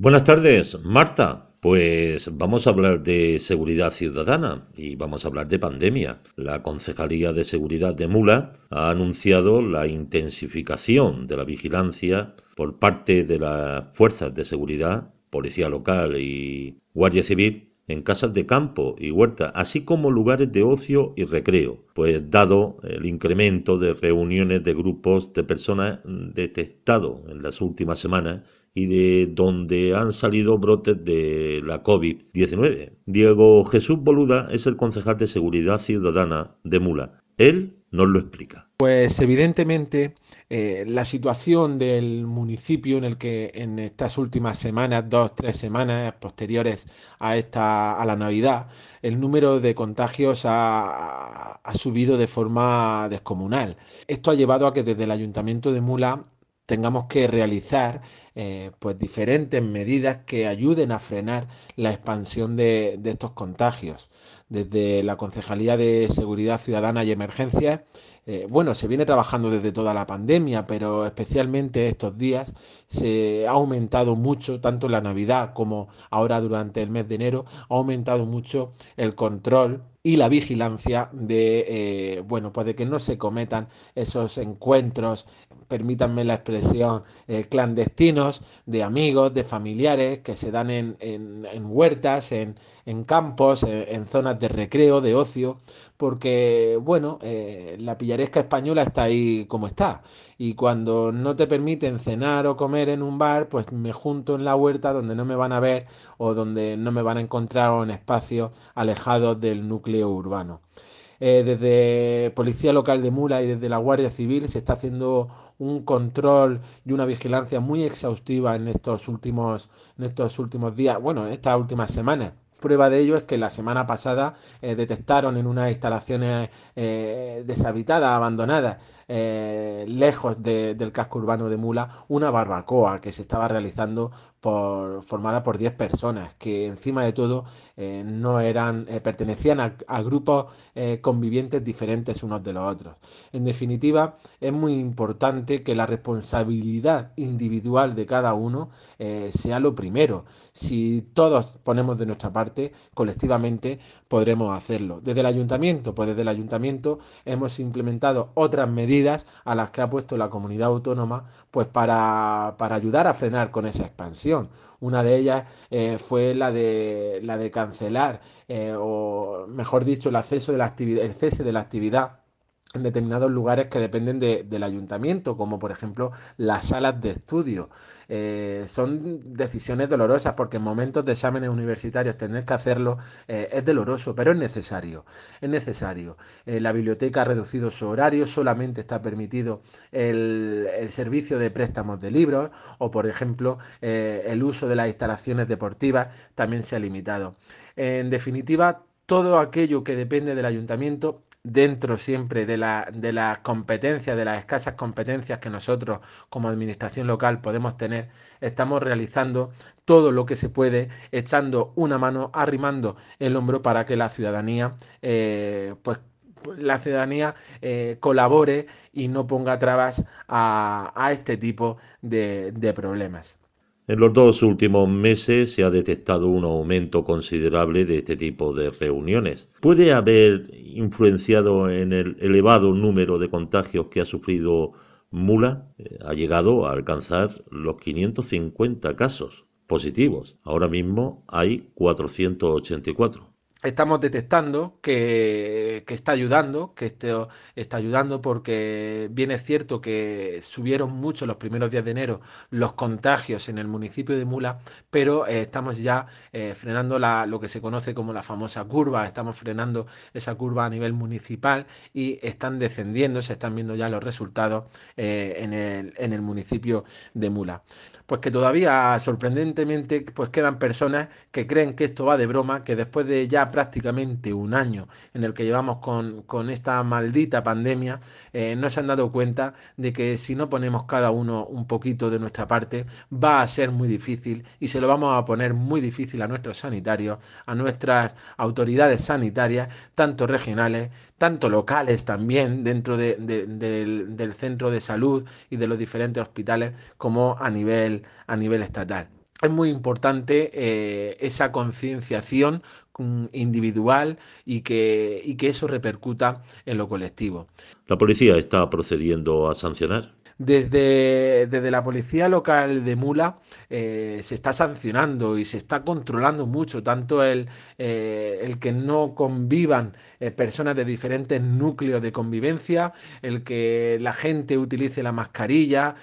Buenas tardes, Marta. Pues vamos a hablar de seguridad ciudadana y vamos a hablar de pandemia. La Concejalía de Seguridad de Mula ha anunciado la intensificación de la vigilancia por parte de las fuerzas de seguridad, policía local y guardia civil en casas de campo y huertas, así como lugares de ocio y recreo, pues dado el incremento de reuniones de grupos de personas detectado en las últimas semanas y de donde han salido brotes de la COVID-19. Diego Jesús Boluda es el concejal de Seguridad Ciudadana de Mula. Él nos lo explica. Pues evidentemente eh, la situación del municipio en el que en estas últimas semanas, dos, tres semanas posteriores a esta a la Navidad, el número de contagios ha, ha subido de forma descomunal. Esto ha llevado a que desde el Ayuntamiento de Mula tengamos que realizar eh, pues diferentes medidas que ayuden a frenar la expansión de, estos contagios. Desde la Concejalía de Seguridad Ciudadana y Emergencias, eh, bueno, se viene trabajando desde toda la pandemia, pero especialmente estos días se ha aumentado mucho, tanto la Navidad como ahora durante el mes de enero, ha aumentado mucho el control y la vigilancia de, eh, bueno, pues de que no se cometan esos encuentros permítanme la expresión, eh, clandestinos de amigos, de familiares que se dan en, huertas, en, campos, en, zonas de recreo, de ocio, porque, bueno, eh, la pillaresca española está ahí como está. Y cuando no te permiten cenar o comer en un bar, pues me junto en la huerta donde no me van a ver o donde no me van a encontrar en espacios alejados del núcleo urbano. Eh, desde Policía Local de Mula y desde la Guardia Civil se está haciendo un control y una vigilancia muy exhaustiva en estos últimos, en estos últimos días, bueno, en estas últimas semanas. Prueba de ello es que la semana pasada eh, detectaron en unas instalaciones eh, deshabitadas, abandonadas, eh, lejos del casco urbano de Mula, una barbacoa que se estaba realizando por, formada por 10 personas que encima de todo eh, no eran, eh, pertenecían a, grupos eh, convivientes diferentes unos de los otros. En definitiva, es muy importante que la responsabilidad individual de cada uno sea lo primero. Si todos ponemos de nuestra parte, colectivamente podremos hacerlo. Desde el ayuntamiento, pues desde el ayuntamiento hemos implementado otras medidas a las que ha puesto la comunidad autónoma pues para, para ayudar a frenar con esa expansión. Una de ellas eh, fue la de, la de cancelar, eh, o mejor dicho, el, acceso de la el cese de la actividad en determinados lugares que dependen del ayuntamiento, como por ejemplo las salas de estudio. Eh, son decisiones dolorosas porque en momentos de exámenes universitarios tener que hacerlo eh, es doloroso, pero es necesario. Es necesario. Eh, la biblioteca ha reducido su horario, solamente está permitido el, el servicio de préstamos de libros o, por ejemplo, el uso de las instalaciones deportivas también se ha limitado. En definitiva, todo aquello que depende del ayuntamiento dentro siempre de la, de las competencias, de las escasas competencias que nosotros como administración local podemos tener, estamos realizando todo lo que se puede, echando una mano, arrimando el hombro para que la ciudadanía, eh, pues la ciudadanía eh, colabore y no ponga trabas a, este tipo de problemas. En los dos últimos meses se ha detectado un aumento considerable de este tipo de reuniones. ¿Puede haber influenciado en el elevado número de contagios que ha sufrido Mula? Eh, ha llegado a alcanzar los 550 casos positivos. Ahora mismo hay 484 estamos detectando que, está ayudando, que esto está ayudando porque bien es cierto que subieron mucho los primeros días de enero los contagios en el municipio de Mula, pero eh, estamos ya eh, frenando la, lo que se conoce como la famosa curva, estamos frenando esa curva a nivel municipal y están descendiendo, se están viendo ya los resultados eh, en, el, en el municipio de Mula. Pues que todavía sorprendentemente pues quedan personas que creen que esto va de broma, que después de ya prácticamente un año en el que llevamos con, esta maldita pandemia, eh, no se han dado cuenta de que si no ponemos cada uno un poquito de nuestra parte, va a ser muy difícil y se lo vamos a poner muy difícil a nuestros sanitarios, a nuestras autoridades sanitarias, tanto regionales, tanto locales también dentro del, centro de salud y de los diferentes hospitales como a nivel, a nivel estatal. Es muy importante eh, esa concienciación mm, individual y que, y que eso repercuta en lo colectivo. ¿La policía está procediendo a sancionar? Desde, desde, la policía local de Mula eh, se está sancionando y se está controlando mucho, tanto el, eh, el que no convivan eh, personas de diferentes núcleos de convivencia, el que la gente utilice la mascarilla,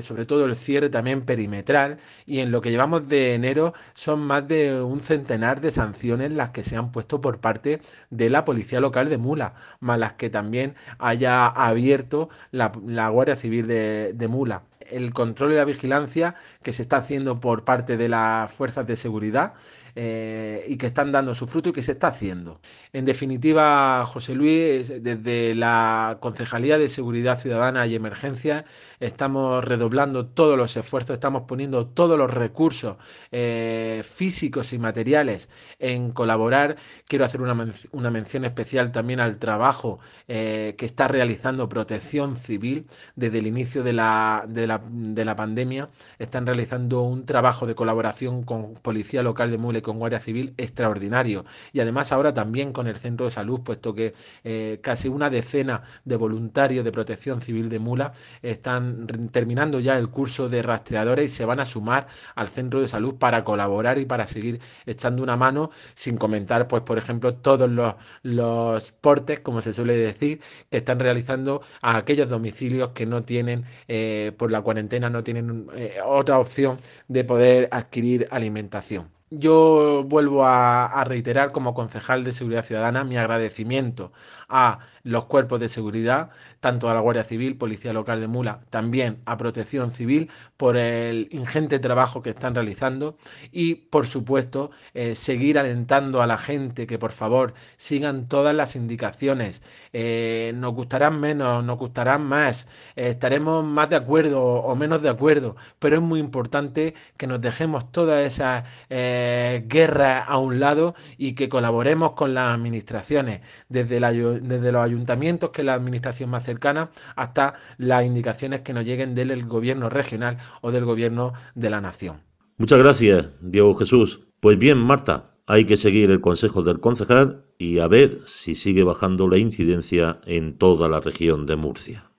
sobre todo el cierre también perimetral. Y en lo que llevamos de enero son más de un centenar de sanciones las que se han puesto por parte de la policía local de Mula, más las que también haya abierto la, la Guardia Civil de de, mula. El control y la vigilancia que se está haciendo por parte de las fuerzas de seguridad eh, y que están dando su fruto y que se está haciendo. En definitiva, José Luis, desde la Concejalía de Seguridad Ciudadana y Emergencia, estamos redoblando todos los esfuerzos, estamos poniendo todos los recursos eh, físicos y materiales en colaborar. Quiero hacer una, una mención especial también al trabajo eh, que está realizando Protección Civil desde el inicio de la, de la, de la pandemia. Están realizando un trabajo de colaboración con Policía Local de Mule con Guardia Civil extraordinario. Y además ahora también con el centro de salud, puesto que eh, casi una decena de voluntarios de protección civil de Mula están terminando ya el curso de rastreadores y se van a sumar al centro de salud para colaborar y para seguir echando una mano, sin comentar, pues, por ejemplo, todos los, los portes, como se suele decir, que están realizando a aquellos domicilios que no tienen, eh, por la cuarentena, no tienen eh, otra opción de poder adquirir alimentación. Yo vuelvo a, reiterar como concejal de Seguridad Ciudadana mi agradecimiento a los cuerpos de seguridad, tanto a la Guardia Civil, Policía Local de Mula, también a Protección Civil, por el ingente trabajo que están realizando y, por supuesto, eh, seguir alentando a la gente que, por favor, sigan todas las indicaciones. Eh, nos gustarán menos, nos gustarán más, eh, estaremos más de acuerdo o menos de acuerdo, pero es muy importante que nos dejemos todas esas guerras a un lado y que colaboremos con las administraciones, desde, desde los ayuntamientos, que es la administración más cercana, hasta las indicaciones que nos lleguen del gobierno regional o del gobierno de la nación. Muchas gracias, Diego Jesús. Pues bien, Marta, hay que seguir el consejo del concejal y a ver si sigue bajando la incidencia en toda la región de Murcia.